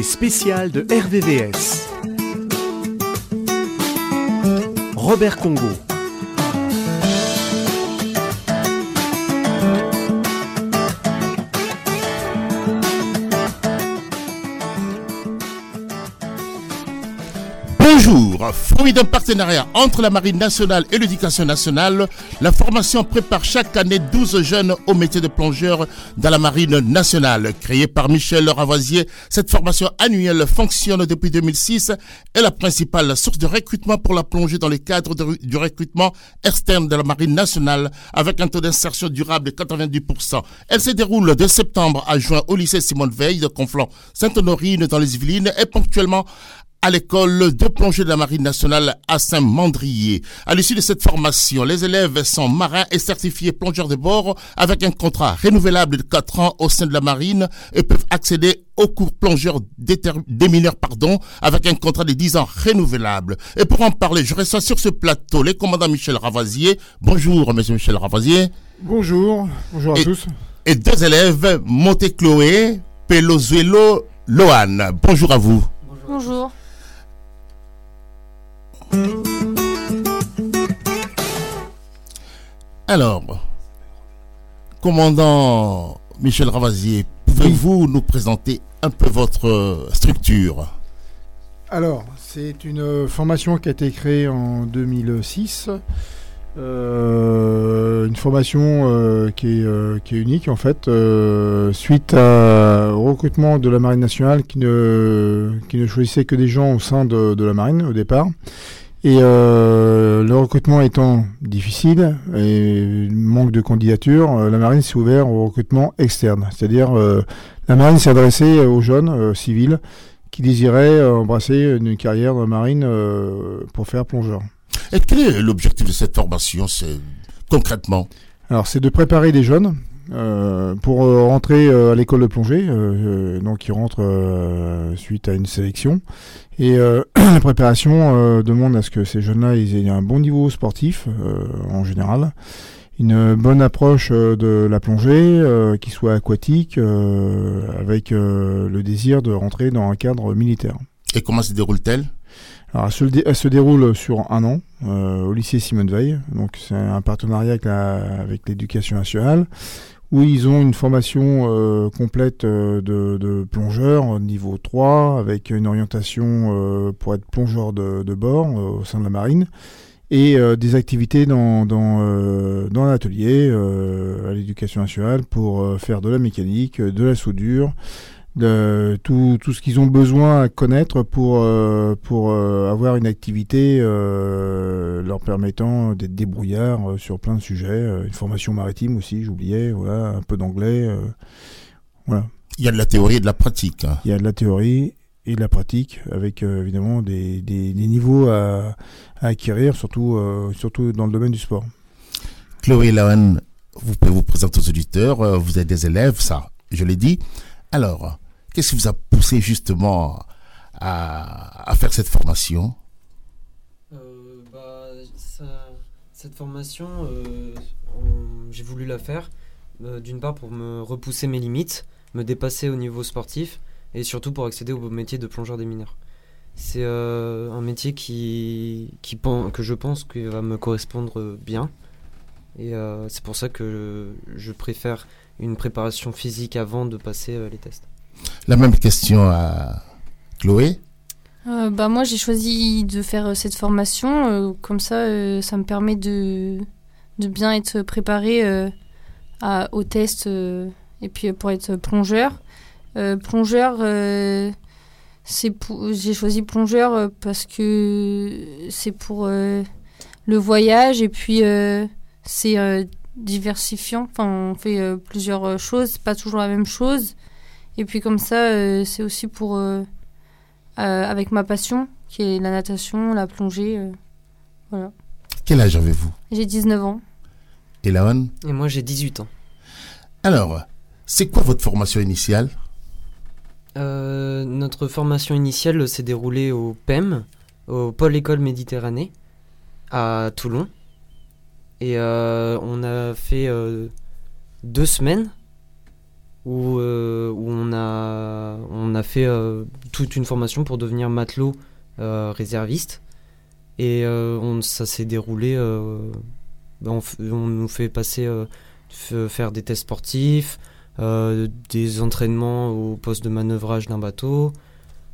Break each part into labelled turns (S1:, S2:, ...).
S1: l'invité spécial de RVVS. Robert Congo.
S2: Fruit d'un partenariat entre la Marine nationale et l'éducation nationale, la formation prépare chaque année 12 jeunes au métier de plongeur dans la Marine nationale. Créée par Michel Ravoisier, cette formation annuelle fonctionne depuis 2006 et la principale source de recrutement pour la plongée dans le cadre du recrutement externe de la Marine nationale avec un taux d'insertion durable de 90%. Elle se déroule de septembre à juin au lycée Simone Veil de Conflans-Sainte-Honorine dans les Yvelines et ponctuellement à l'école de plongée de la Marine nationale à Saint-Mandrier. À l'issue de cette formation, les élèves sont marins et certifiés plongeurs de bord avec un contrat renouvelable de 4 ans au sein de la Marine et peuvent accéder au cours plongeur des mineurs pardon, avec un contrat de 10 ans renouvelable. Et pour en parler, je reçois sur ce plateau les commandants Michel Ravasier. Bonjour, monsieur Michel Ravasier.
S3: Bonjour, bonjour à tous.
S2: Et deux élèves, Monte Chloé, Pelozuelo, Lohan. Bonjour à vous.
S4: Bonjour.
S2: Alors, commandant Michel Ravasier, pouvez-vous nous présenter un peu votre structure?
S3: Alors, c'est une formation qui a été créée en 2006. Euh, une formation euh, qui, est, euh, qui, est, unique en fait, suite au recrutement de la Marine nationale qui ne, qui ne choisissait que des gens au sein de, de la Marine au départ. Et euh, le recrutement étant difficile et manque de candidature, euh, la marine s'est ouverte au recrutement externe. C'est-à-dire euh, la marine s'est adressée aux jeunes civils qui désiraient embrasser une carrière de marine pour faire plongeur.
S2: Et quel est l'objectif de cette formation concrètement?
S3: Alors c'est de préparer des jeunes pour rentrer à l'école de plongée, donc ils rentrent suite à une sélection. Et euh, la préparation euh, demande à ce que ces jeunes-là aient un bon niveau sportif euh, en général, une bonne approche de la plongée, qui soit aquatique, avec le désir de rentrer dans un cadre militaire.
S2: Et comment se déroule-t-elle?
S3: Alors, elle se, déroule sur un an au lycée Simone Veil. Donc, c'est un partenariat avec l'éducation nationale où ils ont une formation euh, complète euh, de, de plongeurs niveau 3 avec une orientation euh, pour être plongeur de, de bord au sein de la marine et des activités dans, dans, dans l'atelier à l'éducation nationale pour faire de la mécanique, de la soudure, de tout, tout ce qu'ils ont besoin à connaître pour, euh, pour euh, avoir une activité euh, leur permettant d'être débrouillards sur plein de sujets. une formation maritime aussi, j'oubliais, voilà, un peu d'anglais. voilà.
S2: Il y a de la théorie et de la pratique. Hein.
S3: Il y a de la théorie et de la pratique, avec évidemment des, des, des, niveaux à, à acquérir, surtout, surtout dans le domaine du sport.
S2: Chloé Lahan, vous pouvez vous présenter aux auditeurs, vous êtes des élèves, ça, je l'ai dit. Alors, qu'est-ce qui vous a poussé justement à, faire cette formation
S5: euh, bah, Cette formation, euh, j'ai voulu la faire, euh, d'une part pour me repousser mes limites, me dépasser au niveau sportif, et surtout pour accéder au métier de plongeur des mineurs. C'est un métier qui, qui, que je pense qu'il va me correspondre bien. Et c'est pour ça que je préfère une préparation physique avant de passer les tests.
S2: La même question à Chloé.
S4: Euh, bah moi j'ai choisi de faire euh, cette formation comme ça ça me permet de, de bien être préparé à, aux tests et puis pour être plongeur plongeur c'est j'ai choisi plongeur parce que c'est pour le voyage et puis c'est diversifiant. Enfin, on fait euh, plusieurs euh, choses, pas toujours la même chose. Et puis comme ça, euh, c'est aussi pour avec ma passion, qui est la natation, la plongée. voilà.
S2: Quel âge avez-vous?
S4: J'ai 19 ans.
S2: Et Laon
S5: Et moi, j'ai 18 ans.
S2: Alors, c'est quoi votre formation initiale?
S5: Notre formation initiale s'est déroulée au PEM, au Pôle École Méditerranée, à Toulon. Et euh, on a fait euh, deux semaines où, euh, où on, a, on a fait euh, toute une formation pour devenir matelot euh, réserviste. Et on, ça s'est déroulé. ben, on, on nous fait passer, faire des tests sportifs, des entraînements au poste de manœuvrage d'un bateau.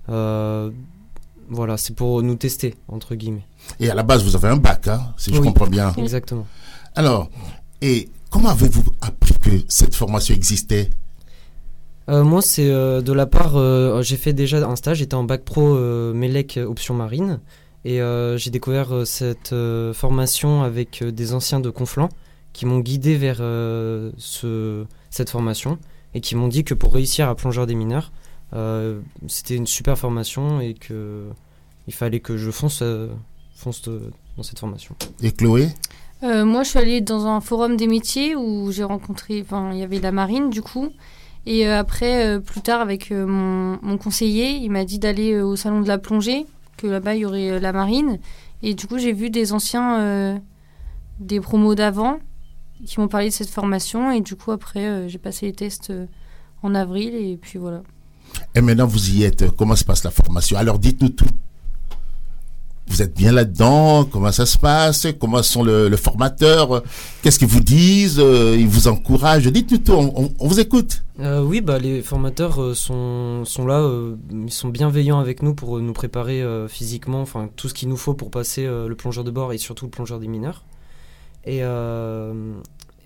S5: Voilà, c'est pour nous tester, entre guillemets.
S2: Et à la base, vous avez un bac, hein, si je comprends bien.
S5: Exactement.
S2: Alors, et comment avez-vous appris que cette formation existait?
S5: Euh, moi, c'est euh, de la part. euh, j'ai fait déjà un stage, j'étais en bac pro euh, Melec option marine. Et euh, j'ai découvert euh, cette euh, formation avec euh, des anciens de Conflans qui m'ont guidé vers euh, ce, cette formation et qui m'ont dit que pour réussir à plongeur des mineurs, euh, c'était une super formation et que il fallait que je fonce, euh, fonce de- dans cette formation.
S2: Et Chloé?
S4: Euh, moi, je suis allée dans un forum des métiers où j'ai rencontré, enfin, il y avait la marine du coup. Et euh, après, euh, plus tard, avec euh, mon, conseiller, il m'a dit d'aller au salon de la plongée, que là-bas, il y aurait la marine. Et du coup, j'ai vu des anciens, des promos d'avant, qui m'ont parlé de cette formation. Et du coup, après, j'ai passé les tests en avril. Et puis voilà.
S2: Et maintenant, vous y êtes. Comment se passe la formation? Alors, dites-nous tout. Vous êtes bien là-dedans? Comment ça se passe? Comment sont le, le formateur? Qu'est-ce qu'ils vous disent? Euh, Ils vous encouragent? Dites-nous tout, on, vous écoute.
S5: Euh, oui, bah, les formateurs euh, sont, sont là, ils sont bienveillants avec nous pour nous préparer physiquement, enfin tout ce qu'il nous faut pour passer le plongeur de bord et surtout le plongeur des mineurs. Et,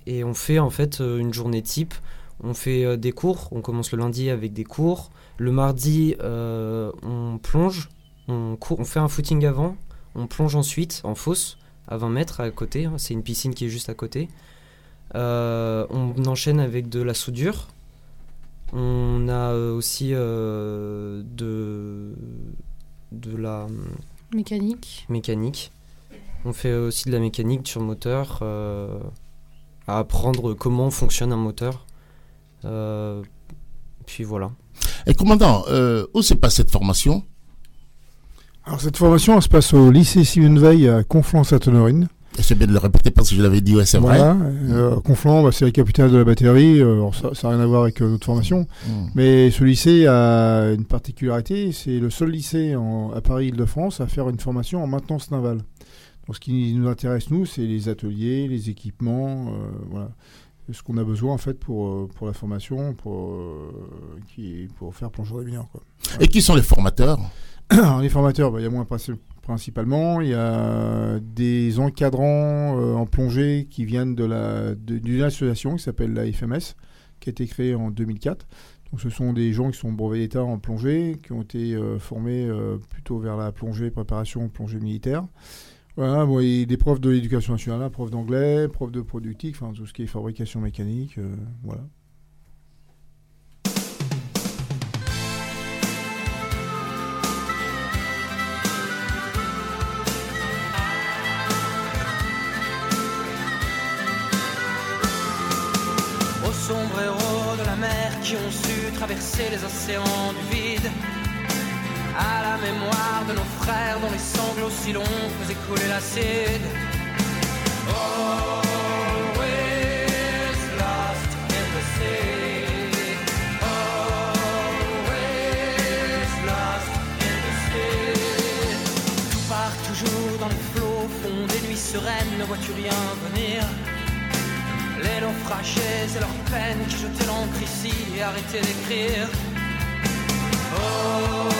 S5: et on fait en fait une journée type. On fait des cours, on commence le lundi avec des cours. Le mardi, on plonge, on, court, on fait un footing avant, on plonge ensuite en fosse à 20 mètres à côté, hein, c'est une piscine qui est juste à côté. Euh, on enchaîne avec de la soudure. On a euh, aussi euh, de, de la
S4: Mécanique.
S5: mécanique. On fait aussi de la mécanique sur moteur, euh, à apprendre comment fonctionne un moteur. Euh, puis voilà.
S2: Et commandant, euh, où se passe cette formation?
S3: Alors cette formation, elle se passe au lycée Simone Veil à Conflans-Sainte-Honorine.
S2: C'est bien de le répéter parce que je l'avais dit, ouais, c'est vrai.
S3: Euh, Conflans, bah, c'est la capitale de la batterie. euh, alors ça n'a rien à voir avec euh, notre formation.
S2: Mm.
S3: Mais ce lycée a une particularité, c'est le seul lycée en- à Paris-Île-de-France à faire une formation en maintenance navale. Donc ce qui nous intéresse, nous, c'est les ateliers, les équipements, euh, voilà. Ce qu'on a besoin en fait pour, pour la formation, pour, qui, pour faire plongeur des mineurs. Quoi.
S2: Et qui sont les formateurs?
S3: Les formateurs, bah, il y a moi princi- principalement, il y a des encadrants euh, en plongée qui viennent d'une association qui s'appelle la FMS, qui a été créée en 2004. Donc ce sont des gens qui sont brevets d'État en plongée, qui ont été euh, formés euh, plutôt vers la plongée, préparation plongée militaire. Voilà, bon, et des profs de l'éducation nationale, profs d'anglais, profs de productique, enfin tout ce qui est fabrication mécanique, voilà.
S6: Qui ont su traverser les océans du vide. À la mémoire de nos frères dont les sanglots si longs faisaient couler l'acide. Always lost. Always lost in the. Tout part toujours dans les flots, fond des nuits sereines, ne vois-tu rien venir? Les naufragés et leurs peines qui jetaient l'encre ici et arrêtaient d'écrire. Always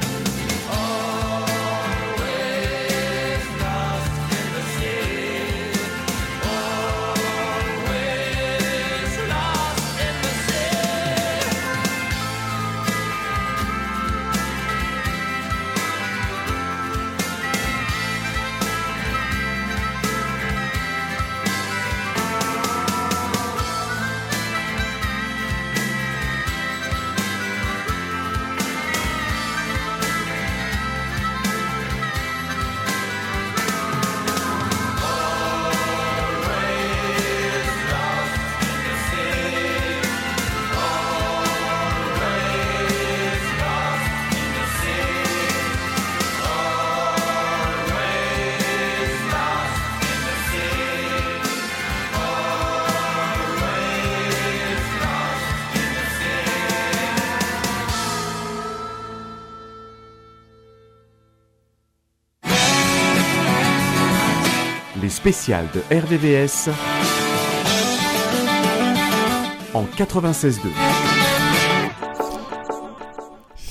S1: Les spéciales de RVVS en 96.2.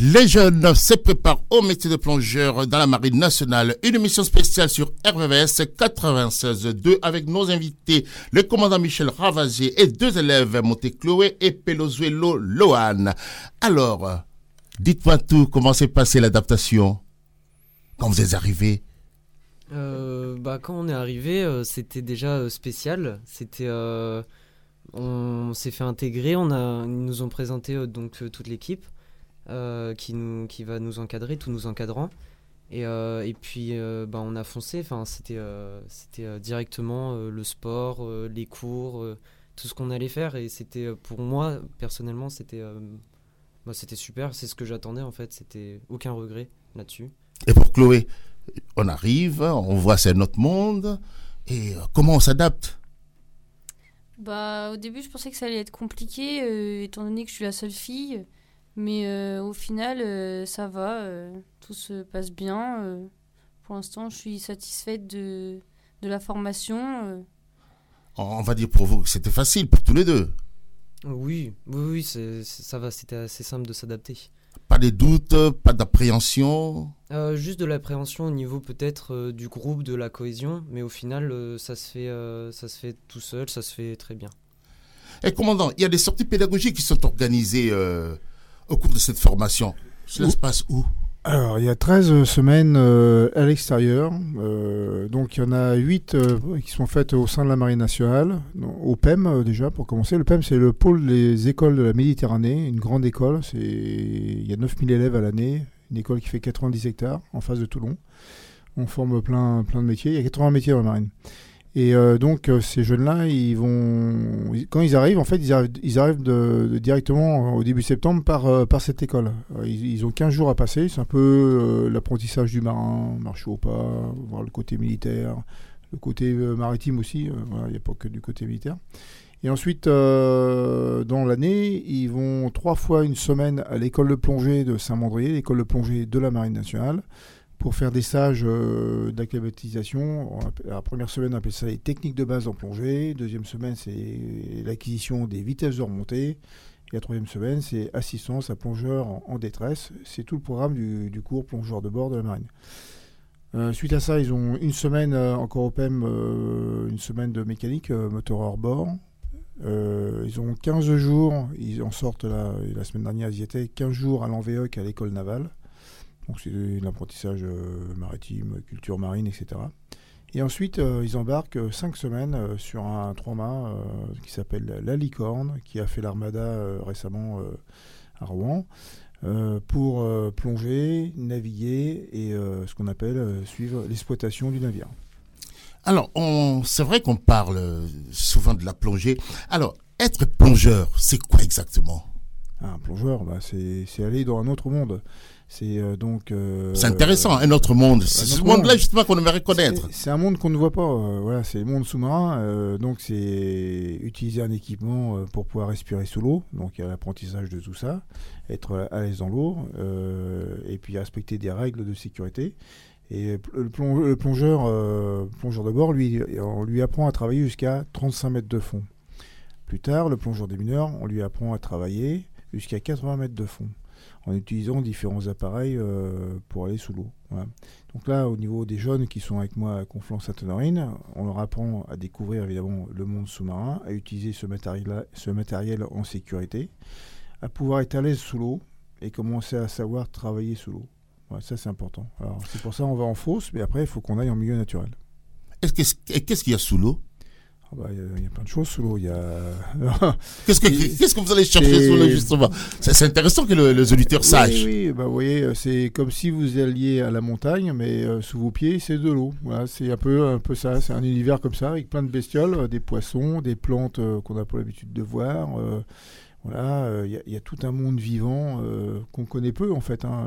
S2: Les jeunes se préparent au métier de plongeur dans la marine nationale. Une émission spéciale sur RVVS 96.2 avec nos invités, le commandant Michel Ravasier et deux élèves, Monté Chloé et Pelozuelo Lohan. Alors, dites-moi tout, comment s'est passée l'adaptation? Quand vous êtes arrivés?
S5: Euh, bah, quand on est arrivé, euh, c'était déjà euh, spécial. C'était, on s'est fait intégrer. On a, ils nous ont présenté donc toute l'équipe qui nous, qui va nous encadrer, tous nos encadrants. Et, et puis, bah, on a foncé. Enfin, c'était, c'était directement le sport, les cours, tout ce qu'on allait faire. Et c'était, pour moi personnellement, c'était, bah, c'était super. C'est ce que j'attendais en fait. C'était aucun regret là-dessus.
S2: Et pour Chloé, on arrive, on voit c'est notre monde, et euh, comment on s'adapte?
S4: Bah, au début, je pensais que ça allait être compliqué, euh, étant donné que je suis la seule fille. Mais euh, au final, euh, ça va, euh, tout se passe bien. euh. pour l'instant, je suis satisfaite de, de la formation. euh.
S2: On va dire pour vous que c'était facile pour tous les deux.
S5: Oui, oui, oui, ça va. C'était assez simple de s'adapter.
S2: Pas de doute, pas d'appréhension.
S5: Euh, juste de l'appréhension au niveau peut-être euh, du groupe, de la cohésion, mais au final, euh, ça, se fait, euh, ça se fait tout seul, ça se fait très bien.
S2: Et commandant, il y a des sorties pédagogiques qui sont organisées euh, au cours de cette formation. Cela se passe où?
S3: Alors, il y a 13 semaines euh, à l'extérieur. Euh, donc, il y en a 8 qui sont faites au sein de la Marine nationale, au PEM euh, déjà, pour commencer. Le PEM, c'est le pôle des écoles de la Méditerranée, une grande école. Il y a 9000 élèves à l'année, une école qui fait 90 hectares en face de Toulon. On forme plein, plein de métiers. Il y a 80 métiers dans la marine. Et euh, donc, euh, ces jeunes-là, ils vont, quand ils arrivent, en fait, ils arrivent, directement euh, au début septembre par, par cette école. Ils, ont 15 jours à passer. C'est un peu l'apprentissage du marin, marcher au pas, voir le côté militaire, le côté maritime aussi. il n'y a pas que du côté militaire. Et ensuite, dans l'année, ils vont trois fois une semaine à l'école de plongée de Saint-Mandrier, l'école de plongée de la Marine nationale, pour faire des stages euh, d'acclimatisation. La première semaine, on appelle ça les techniques de base en plongée. Deuxième semaine, c'est l'acquisition des vitesses de remontée. Et la troisième semaine, c'est assistance à plongeurs en, détresse. C'est tout le programme du, cours plongeur de bord de la marine. Euh, suite à ça, ils ont une semaine euh, encore au PEM, une semaine de mécanique, moteur hors bord. Ils ont 15 jours, ils en sortent la, la semaine dernière, ils y étaient 15 jours à l'Envéoc à l'école navale. Donc c'est l'apprentissage euh, maritime, culture marine, etc. Et ensuite, euh, ils embarquent 5 semaines euh, sur un trois-mâts euh, qui s'appelle La Licorne, qui a fait l'armada euh, récemment euh, à Rouen, euh, pour euh, plonger, naviguer et euh, ce qu'on appelle euh, suivre l'exploitation du navire.
S2: Alors, c'est vrai qu'on parle euh, souvent de la plongée. Alors, être plongeur, c'est quoi exactement?
S3: Un plongeur, bah, c'est aller dans un autre monde. C'est euh, donc. euh,
S2: C'est intéressant, un autre monde. C'est
S3: un
S2: ce monde-là,
S3: monde.
S2: justement, qu'on aimerait connaître.
S3: C'est- C'est un monde qu'on ne voit pas. euh, voilà, c'est le monde sous-marin. donc, c'est utiliser un équipement pour pouvoir respirer sous l'eau. Donc, il y a l'apprentissage de tout ça, être à l'aise dans l'eau, et puis respecter des règles de sécurité. Et le, plongeur, plongeur de bord, lui, on lui apprend à travailler jusqu'à 35 mètres de fond. Plus tard, le plongeur des mineurs, on lui apprend à travailler jusqu'à 80 mètres de fond en utilisant différents appareils pour aller sous l'eau. Donc là, au niveau des jeunes qui sont avec moi à Conflans-Sainte-Honorine, on leur apprend à découvrir évidemment le monde sous-marin, à utiliser ce matériel, en sécurité, à pouvoir être à l'aise sous l'eau et commencer à savoir travailler sous l'eau. ça, c'est important. Alors, c'est pour ça qu'on va en fosse, mais après, il faut qu'on aille en milieu naturel.
S2: Qu'est-ce qu'il y a sous l'eau?
S3: Ah bah, il y, a plein de choses sous l'eau. A...
S2: qu'est-ce, que, qu'est-ce que vous allez chercher sous l'eau, justement? C'est, intéressant que les auditeurs sachent.
S3: Oui, bah, vous voyez, euh, c'est comme si vous alliez à la montagne, mais euh, sous vos pieds, c'est de l'eau. Voilà, c'est un peu, un peu ça. C'est un univers comme ça, avec plein de bestioles, euh, des poissons, des plantes qu'on n'a pas l'habitude de voir. Voilà, il y, a tout un monde vivant qu'on connaît peu, en fait. Hein,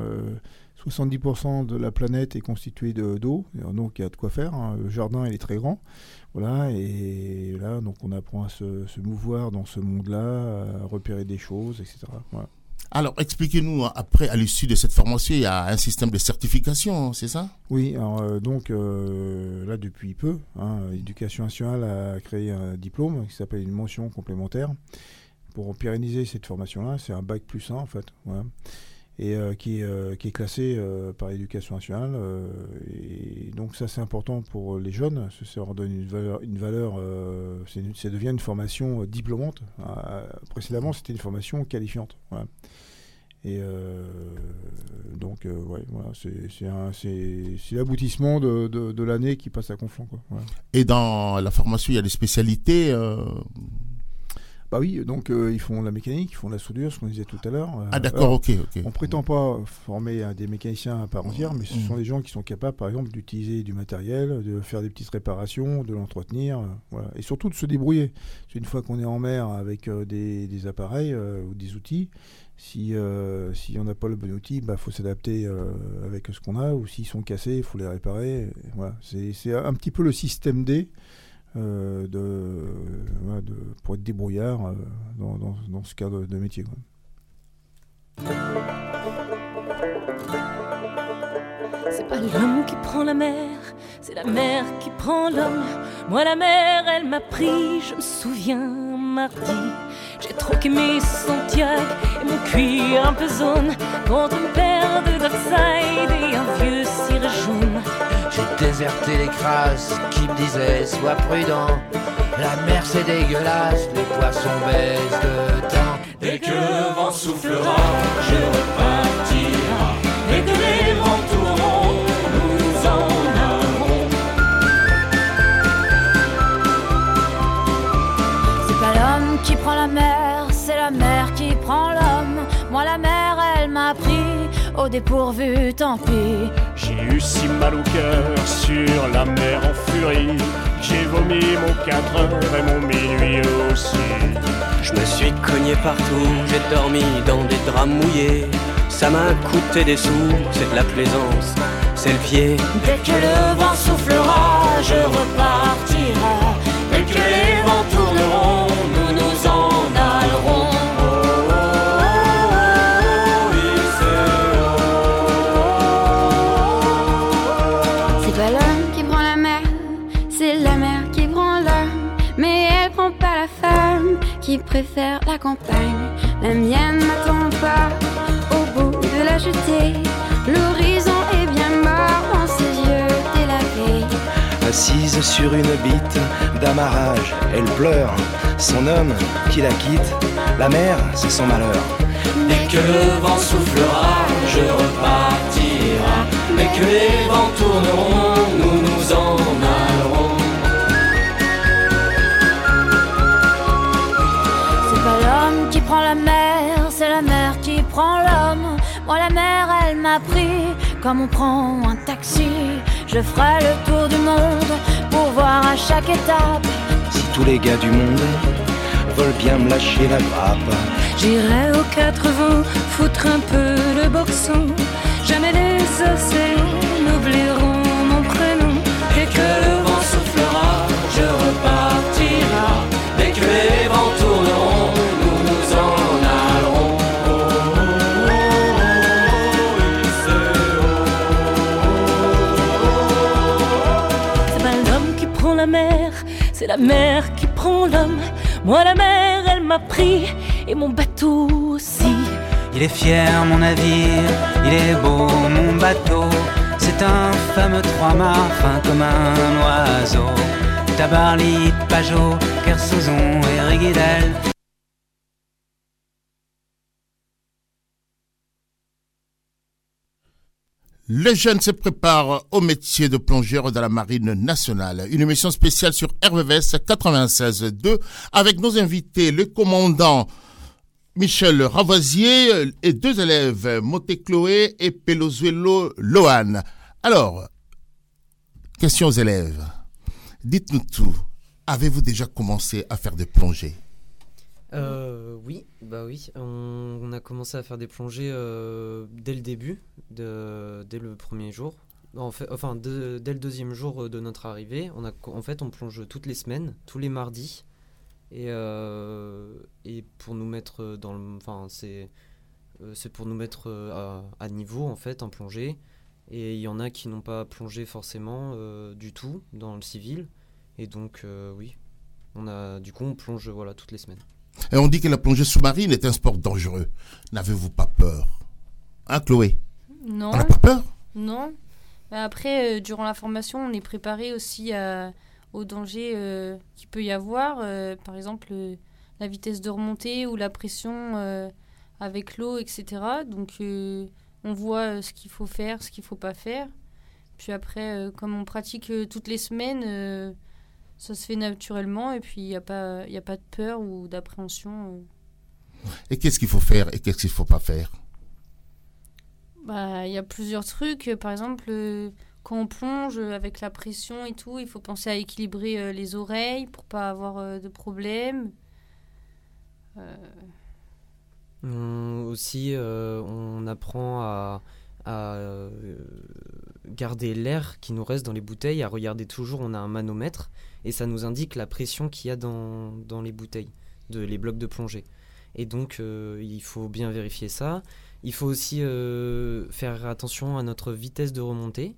S3: 70% de la planète est constituée de, d'eau, donc il y a de quoi faire. Hein. Le jardin, il est très grand. Voilà, et là, donc on apprend à se, mouvoir dans ce monde-là, à repérer des choses, etc.
S2: Alors, expliquez-nous, après, à l'issue de cette formation, il y a un système de certification, c'est ça?
S3: Oui, alors, euh, donc euh, là, depuis peu, hein, l'éducation nationale a créé un diplôme qui s'appelle une mention complémentaire pour pérenniser cette formation-là. C'est un bac plus 1, en fait. Et euh, euh, qui, est classé euh, par l'éducation nationale. et donc ça c'est important pour les jeunes, ça leur donne une valeur, une valeur ça devient une formation diplômante. précédemment c'était une formation qualifiante. Et donc, ouais, c'est l'aboutissement de, de, l'année qui passe à Conflans. Quoi.
S2: Et dans la formation, il y a des spécialités
S3: bah oui, donc euh, ils font la mécanique, ils font la soudure, ce qu'on disait tout à l'heure.
S2: ah d'accord, ok, ok.
S3: On prétend pas former des mécaniciens à part entière, mais ce sont des gens qui sont capables, par exemple, d'utiliser du matériel, de faire des petites réparations, de l'entretenir, euh, voilà. et surtout de se débrouiller. Une fois qu'on est en mer avec euh, des, appareils ou des outils, si si on n'a pas le bon outil, il bah, faut s'adapter avec ce qu'on a, ou s'ils sont cassés, il faut les réparer. Voilà. C'est un petit peu le système D. Euh, de, pour être débrouillard euh, dans, ce cadre de métier.
S7: C'est pas l'homme qui prend la mer, c'est la mer qui prend l'homme. Moi, la mer, elle m'a pris, je me souviens, mardi. J'ai troqué mes Santiago et mon cuir un peu zone contre une paire de Dockside et un vieux.
S8: J'ai déserté les crasses qui me disaient sois prudent. La mer c'est dégueulasse, les poissons baissent de temps.
S6: Dès que le vent soufflera, je repartira. Dès que les vents tourneront, nous en allerons.
S7: C'est pas l'homme qui prend la mer, c'est la mer qui prend l'homme. Au dépourvu, tant pis.
S9: J'ai eu si mal au cœur sur la mer en furie. J'ai vomi mon 4 heures et mon minuit aussi.
S10: Je me suis cogné partout, j'ai dormi dans des draps mouillés. Ça m'a coûté des sous, c'est de la plaisance, c'est le pied.
S6: Dès que le vent soufflera, je repartirai.
S7: Qui préfère la campagne. La mienne n'attend pas au bout de la jetée. L'horizon est bien mort dans ses yeux délavés.
S10: Assise sur une bite d'amarrage, elle pleure. Son homme qui la quitte, la mer, c'est son malheur.
S6: Dès que le vent soufflera, je repartira. Dès que les vents tourneront,
S7: comme on prend un taxi. Je ferai le tour du monde pour voir à chaque étape.
S10: Si tous les gars du monde veulent bien me lâcher la grappe,
S7: j'irai aux quatre vents foutre un peu le boxon. La mer qui prend l'homme. Moi la mer, elle m'a pris, et mon bateau aussi.
S11: Il est fier mon navire, il est beau mon bateau. C'est un fameux trois-mâts fin comme un oiseau. Tabarly, Pajot, Kersozon et Riguidel.
S2: Les jeunes se préparent au métier de plongeur dans la marine nationale. Une émission spéciale sur RVVS 96.2 avec nos invités, le commandant Michel Ravoisier et deux élèves, Moté Chloé et Pelozuelo Lohan. Alors, question aux élèves. Dites-nous tout. Avez-vous déjà commencé à faire des plongées?
S5: Euh, oui, bah oui. On, a commencé à faire des plongées euh, dès le début, dès le premier jour. Enfin, dès le deuxième jour de notre arrivée, on en fait, on plonge toutes les semaines, tous les mardis. Et, euh, pour nous mettre dans. Enfin, c'est euh, c'est pour nous mettre euh, à, niveau, en fait, en plongée. Et il y en a qui n'ont pas plongé forcément euh, du tout dans le civil. Et donc, euh, oui, on a, du coup, on plonge voilà, toutes les semaines.
S2: Et on dit que la plongée sous-marine est un sport dangereux. N'avez-vous pas peur? Hein, Chloé?
S4: Non.
S2: On n'a pas peur?
S4: Non. Mais Après, euh, durant la formation, on est préparé aussi à- aux dangers euh, qu'il peut y avoir. euh, par exemple, euh, la vitesse de remontée ou la pression euh, avec l'eau, etc. Donc, euh, on voit euh, ce qu'il faut faire, ce qu'il faut pas faire. Puis après, euh, comme on pratique euh, toutes les semaines, euh, ça se fait naturellement. Et puis, il n'y a, pas- il y a pas de peur ou d'appréhension. euh.
S2: Et qu'est-ce qu'il faut faire et qu'est-ce qu'il ne faut pas faire?
S4: Bah, il y a plusieurs trucs. Par exemple, euh, quand on plonge avec la pression et tout, il faut penser à équilibrer euh, les oreilles pour pas avoir de problème. Euh,
S5: On- aussi, euh, on apprend à, à, garder l'air qui nous reste dans les bouteilles, à regarder toujours, on a un manomètre, et ça nous indique la pression qu'il y a dans, les bouteilles, de, les blocs de plongée. Et donc, euh, il faut bien vérifier ça. Il faut aussi euh, faire attention à notre vitesse de remontée,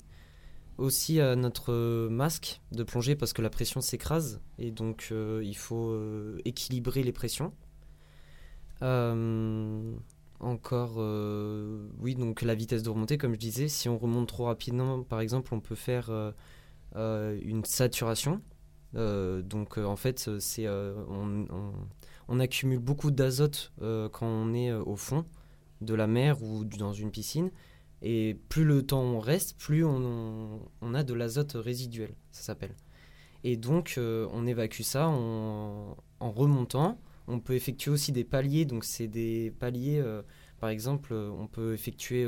S5: aussi à notre masque de plongée, parce que la pression s'écrase, et donc euh, il faut équilibrer les pressions. Encore, oui, donc la vitesse de remontée, comme je disais, si on remonte trop rapidement, par exemple, on peut faire une saturation. Euh, donc euh, en fait, euh, on, accumule beaucoup d'azote quand on est au fond de la mer ou dans une piscine. Et plus le temps on reste, plus on, a de l'azote résiduel, ça s'appelle. Et donc on évacue ça en, remontant. On peut effectuer aussi des paliers, donc c'est des paliers, par exemple, on peut effectuer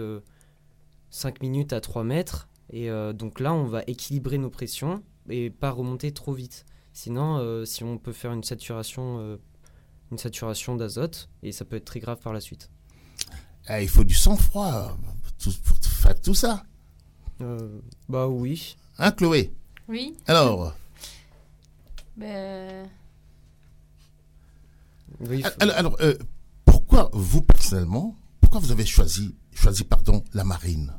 S5: 5 minutes à 3 mètres, et donc là on va équilibrer nos pressions et pas remonter trop vite. Sinon, euh, si on peut faire une saturation, euh, une saturation d'azote, et ça peut être très grave par la suite.
S2: Eh, Il faut du sang-froid pour faire tout ça.
S5: Euh, bah oui.
S2: Hein, Chloé?
S4: Oui.
S2: Alors,
S4: Ben,
S5: Oui, faut-
S2: alors, alors, euh, pourquoi vous personnellement, pourquoi vous avez choisi, choisi pardon, la marine?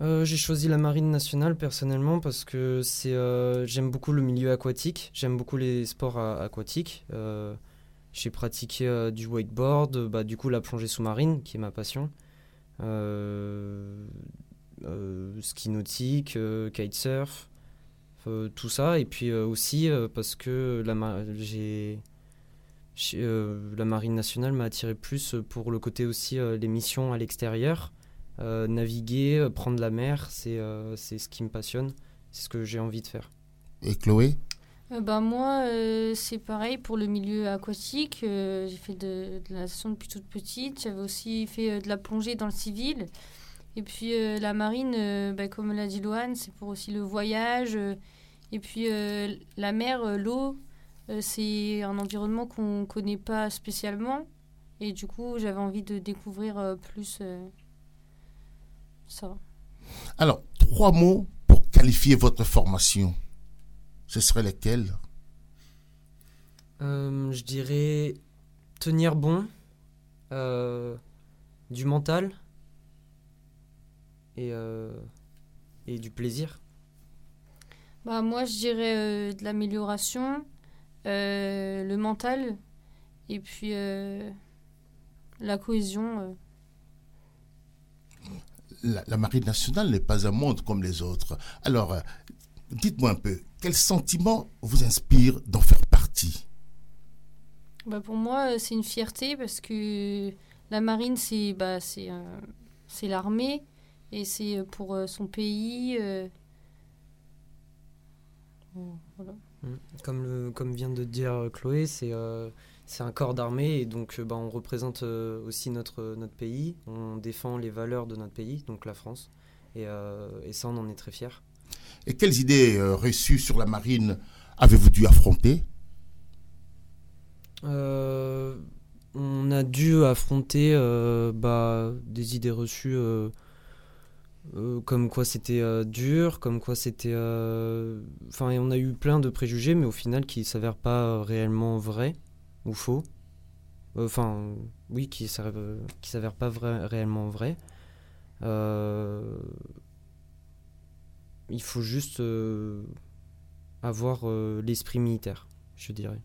S5: Euh, j'ai choisi la marine nationale personnellement parce que c'est euh, j'aime beaucoup le milieu aquatique, j'aime beaucoup les sports aquatiques. Euh, j'ai pratiqué du wakeboard, bah, du coup la plongée sous-marine qui est ma passion, ski nautique, kitesurf, tout ça. Et puis aussi parce que la, la marine nationale m'a attiré plus pour le côté aussi les missions à l'extérieur. Euh, naviguer, euh, prendre la mer, c'est euh, c'est ce qui me passionne, c'est ce que j'ai envie de faire.
S2: Et Chloé?
S4: Euh, ben moi, euh, c'est pareil pour le milieu aquatique. euh, j'ai fait de, de la natation depuis toute petite. J'avais aussi fait euh, de la plongée dans le civil. Et puis euh, la marine, euh, ben, comme l'a dit Loane, c'est pour aussi le voyage. euh, et puis euh, la mer, euh, l'eau, euh, c'est un environnement qu'on ne connaît pas spécialement. Et du coup, j'avais envie de découvrir euh, plus
S2: Alors, trois mots pour qualifier votre formation. Ce seraient lesquels?
S5: Euh, je dirais tenir bon, euh, du mental et, euh, et du plaisir.
S4: Bah, moi, je dirais euh, de l'amélioration, euh, le mental, et puis euh, la cohésion.
S2: La, la Marine nationale n'est pas un monde comme les autres. Alors, euh, dites-moi un peu, quel sentiment vous inspire d'en faire partie?
S4: Bah, pour moi, euh, c'est une fierté parce que la marine, c'est bah, c'est euh, c'est l'armée et c'est pour euh, son pays. euh. Bon, voilà.
S5: Mm. Comme, le, comme vient de dire Chloé, c'est euh, c'est un corps d'armée et donc euh, bah, on représente euh, aussi notre, notre pays, on défend les valeurs de notre pays, donc la France, et, euh, et ça on en est très fiers.
S2: Et quelles idées euh, reçues sur la marine avez-vous dû affronter?
S5: Euh, on a dû affronter euh, bah, des idées reçues euh, euh, comme quoi c'était euh, dur, comme quoi c'était... euh, Enfin, on a eu plein de préjugés, mais au final qui s'avèrent pas réellement vrais ou faux. Enfin, oui, qui s'avèrent qui s'avèrent pas vrai- réellement vrais. Euh, il faut juste euh, avoir euh, l'esprit militaire, je dirais.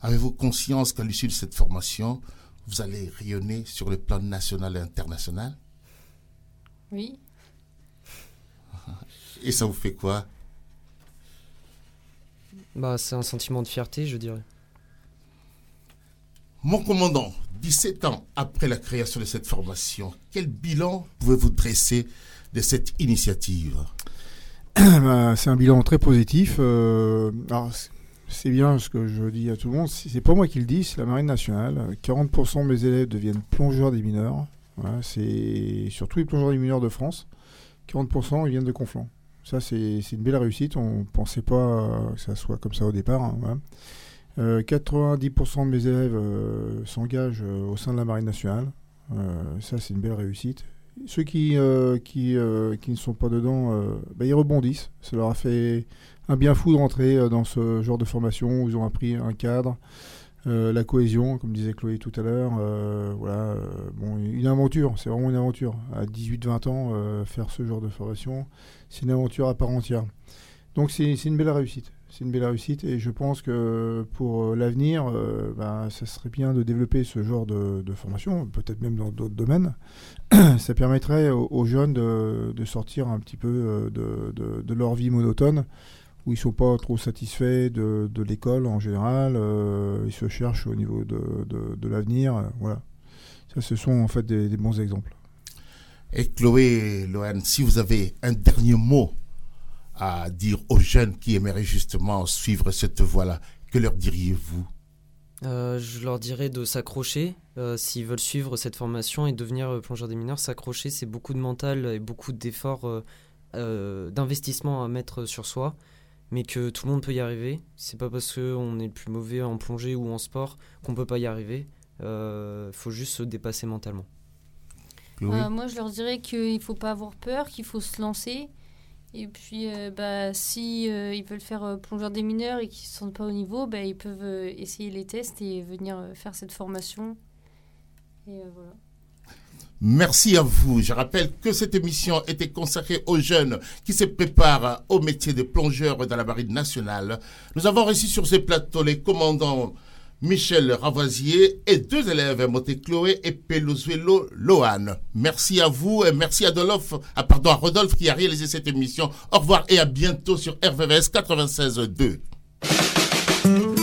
S2: Avez-vous conscience qu'à l'issue de cette formation, vous allez rayonner sur le plan national et international?
S4: Oui.
S2: Et ça vous fait quoi?
S5: Bah, c'est un sentiment de fierté, je dirais.
S2: Mon commandant, 17 ans après la création de cette formation, quel bilan pouvez-vous dresser de cette initiative?
S3: Bah, c'est un bilan très positif. euh, c'est- bien ce que je dis à tout le monde. C'est pas moi qui le dis, c'est la Marine nationale. 40% de mes élèves deviennent plongeurs des mineurs. C'est surtout les plongeurs des mineurs de France. 40% ils viennent de Conflans. Ça, c'est une belle réussite. On pensait pas que ça soit comme ça au départ. hein. Euh, 90% de mes élèves euh, s'engagent euh, au sein de la Marine nationale. Euh, ça, c'est une belle réussite. Ceux qui, euh, qui, euh, qui ne sont pas dedans, euh, bah, ils rebondissent. Ça leur a fait un bien fou de rentrer euh, dans ce genre de formation où ils ont appris un cadre, euh, la cohésion, comme disait Chloé tout à l'heure. euh, voilà, euh, bon, une aventure, c'est vraiment une aventure. À 18-20 ans, euh, faire ce genre de formation, c'est une aventure à part entière. Donc c'est une belle réussite. C'est une belle réussite et je pense que pour euh, l'avenir, euh, bah, ça serait bien de développer ce genre de, formation, peut-être même dans d'autres domaines. ça permettrait aux, jeunes de, sortir un petit peu euh, de, leur vie monotone, où ils sont pas trop satisfaits de, l'école en général, euh, ils se cherchent au niveau de, l'avenir. voilà. Ça, ce sont en fait des, des bons exemples.
S2: Et Chloé, Lohan, si vous avez un dernier mot à dire aux jeunes qui aimeraient justement suivre cette voie-là, que leur diriez-vous?
S5: Euh, je leur dirais de s'accrocher euh, s'ils veulent suivre cette formation et devenir euh, plongeur des mineurs. S'accrocher, c'est beaucoup de mental et beaucoup d'efforts, euh, euh, d'investissement à mettre sur soi, mais que tout le monde peut y arriver. C'est pas parce qu'on est plus mauvais en plongée ou en sport qu'on peut pas y arriver. Il faut juste se dépasser mentalement.
S4: Euh, moi, je leur dirais qu'il ne faut pas avoir peur, qu'il faut se lancer. Et puis, euh, bah, si euh, ils veulent faire euh, plongeur des mineurs et qu'ils ne se sentent pas au niveau, bah, ils peuvent euh, essayer les tests et venir faire cette formation. Et voilà.
S2: Merci à vous. Je rappelle que cette émission était consacrée aux jeunes qui se préparent au métier de plongeur dans la marine nationale. Nous avons reçu sur ce plateau les commandants Michel Ravoisier et deux élèves, Monté Chloé et Pelozuelo Lohan. Merci à vous et merci à, Dolof, ah, pardon, à Rodolphe qui a réalisé cette émission. Au revoir et à bientôt sur RVVS 96.2.